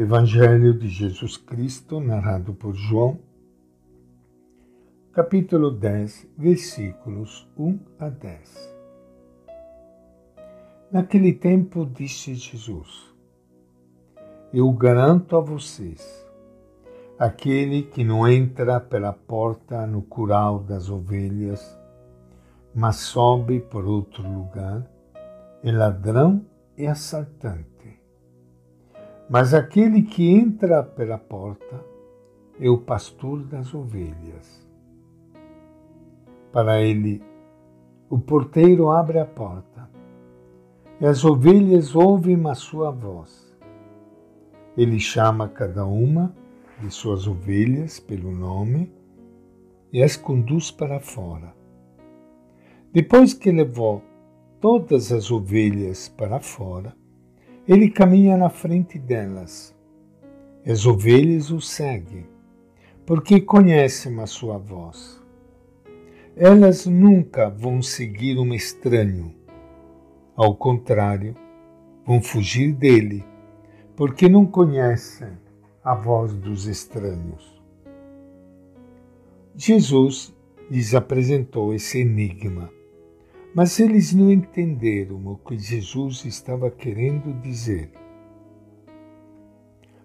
Evangelho de Jesus Cristo, narrado por João, capítulo 10, versículos 1 a 10. Naquele tempo disse Jesus: Eu garanto a vocês, aquele que não entra pela porta no curral das ovelhas, mas sobe por outro lugar, é ladrão e assaltante. Mas aquele que entra pela porta é o pastor das ovelhas. Para ele, o porteiro abre a porta e as ovelhas ouvem a sua voz. Ele chama cada uma de suas ovelhas pelo nome e as conduz para fora. Depois que levou todas as ovelhas para fora, ele caminha na frente delas. As ovelhas o seguem, porque conhecem a sua voz. Elas nunca vão seguir um estranho. Ao contrário, vão fugir dele, porque não conhecem a voz dos estranhos. Jesus lhes apresentou esse enigma mas eles não entenderam o que Jesus estava querendo dizer.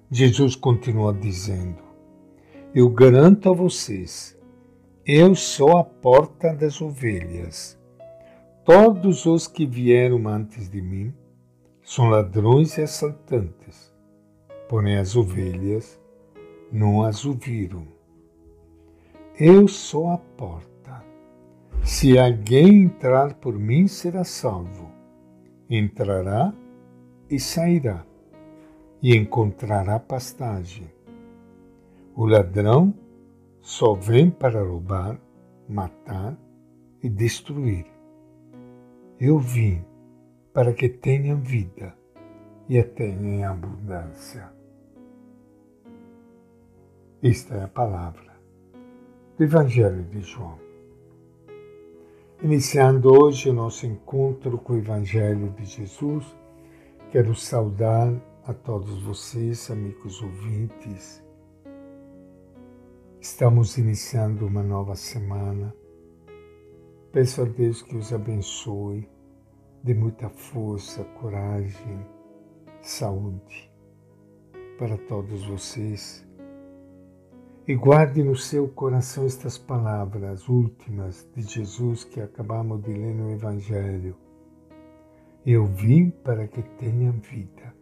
Jesus continua dizendo: Eu garanto a vocês, eu sou a porta das ovelhas. Todos os que vieram antes de mim são ladrões e assaltantes, porém as ovelhas não as ouviram. Eu sou a porta. Se alguém entrar por mim, será salvo. Entrará e sairá, e encontrará pastagem. O ladrão só vem para roubar, matar e destruir. Eu vim para que tenham vida e a tenham em abundância. Esta é a palavra do Evangelho de João. Iniciando hoje o nosso encontro com o Evangelho de Jesus, quero saudar a todos vocês, amigos ouvintes. Estamos iniciando uma nova semana. Peço a Deus que os abençoe, dê muita força, coragem, saúde para todos vocês e guarde no seu coração estas palavras últimas de Jesus que acabamos de ler no Evangelho. Eu vim para que tenham vida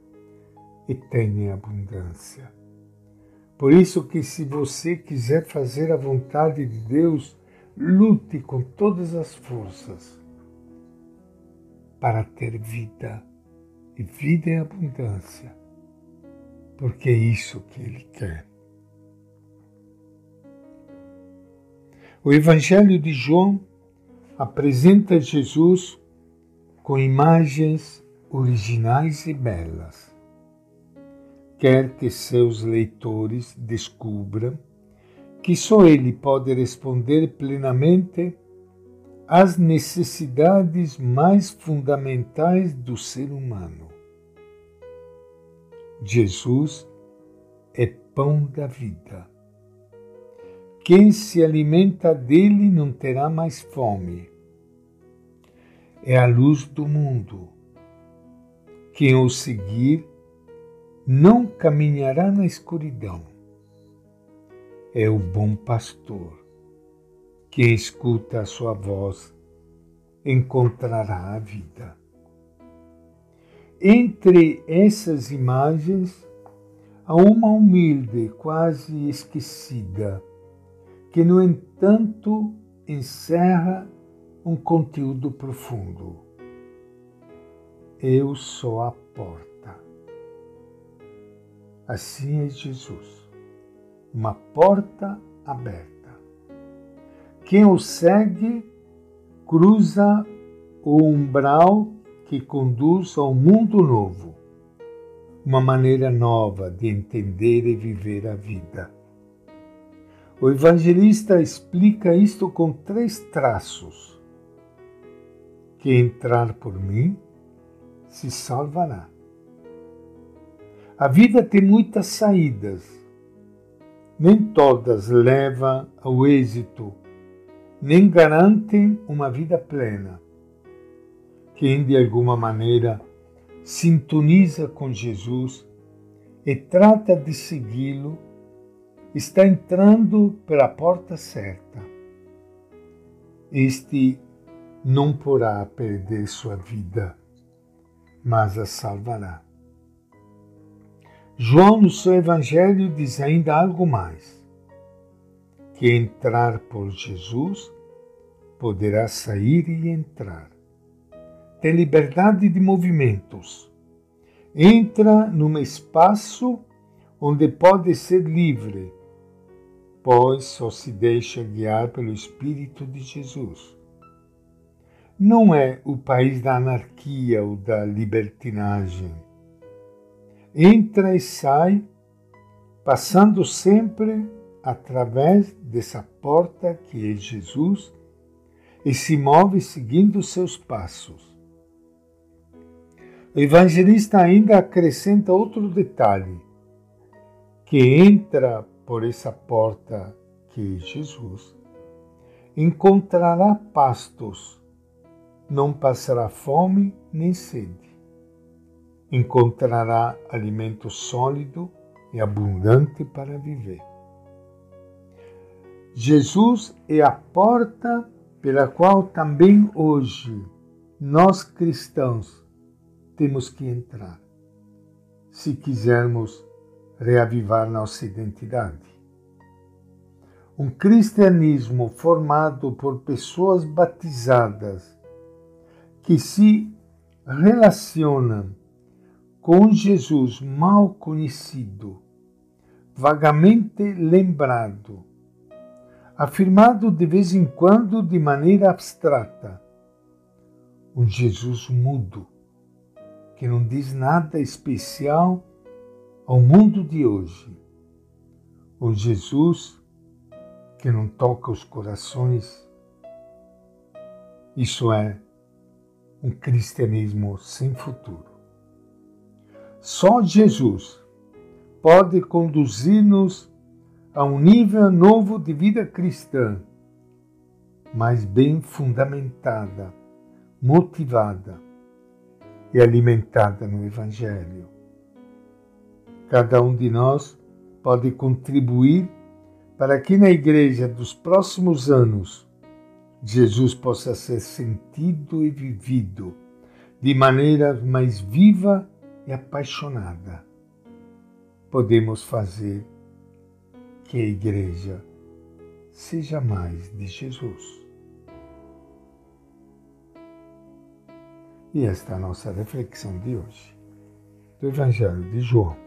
e tenham abundância. Por isso que se você quiser fazer a vontade de Deus, lute com todas as forças para ter vida e vida em abundância, porque é isso que Ele quer. O Evangelho de João apresenta Jesus com imagens originais e belas. Quer que seus leitores descubram que só ele pode responder plenamente às necessidades mais fundamentais do ser humano. Jesus é pão da vida quem se alimenta dele não terá mais fome. É a luz do mundo. Quem o seguir não caminhará na escuridão. É o bom pastor. Quem escuta a sua voz encontrará a vida. Entre essas imagens, há uma humilde, quase esquecida, que, no entanto, encerra um conteúdo profundo. Eu sou a porta. Assim é Jesus, uma porta aberta. Quem o segue cruza o umbral que conduz ao mundo novo, uma maneira nova de entender e viver a vida o evangelista explica isto com três traços. Que entrar por mim se salvará. A vida tem muitas saídas. Nem todas levam ao êxito, nem garantem uma vida plena. Quem de alguma maneira sintoniza com Jesus e trata de segui-lo, está entrando pela porta certa. Este não porá perder sua vida, mas a salvará. João, no seu Evangelho, diz ainda algo mais: que entrar por Jesus poderá sair e entrar. Tem liberdade de movimentos. Entra num espaço onde pode ser livre, pois só se deixa guiar pelo Espírito de Jesus. Não é o país da anarquia ou da libertinagem entra e sai, passando sempre através dessa porta que é Jesus e se move seguindo seus passos. O evangelista ainda acrescenta outro detalhe: que entra por essa porta que é Jesus, encontrará pastos, não passará fome nem sede. Encontrará alimento sólido e abundante para viver. Jesus é a porta pela qual também hoje nós cristãos temos que entrar, se quisermos reavivar nossa identidade. Um cristianismo formado por pessoas batizadas que se relacionam com Jesus mal conhecido, vagamente lembrado, afirmado de vez em quando de maneira abstrata, um Jesus mudo, que não diz nada especial ao mundo de hoje, um Jesus que não toca os corações. Isso é um cristianismo sem futuro. Só Jesus pode conduzir-nos a um nível novo de vida cristã, mais bem fundamentada, motivada e alimentada no Evangelho. Cada um de nós pode contribuir para que na igreja dos próximos anos Jesus possa ser sentido e vivido de maneira mais viva e apaixonada, podemos fazer que a Igreja seja mais de Jesus. E esta é a nossa reflexão de hoje, do Evangelho de João.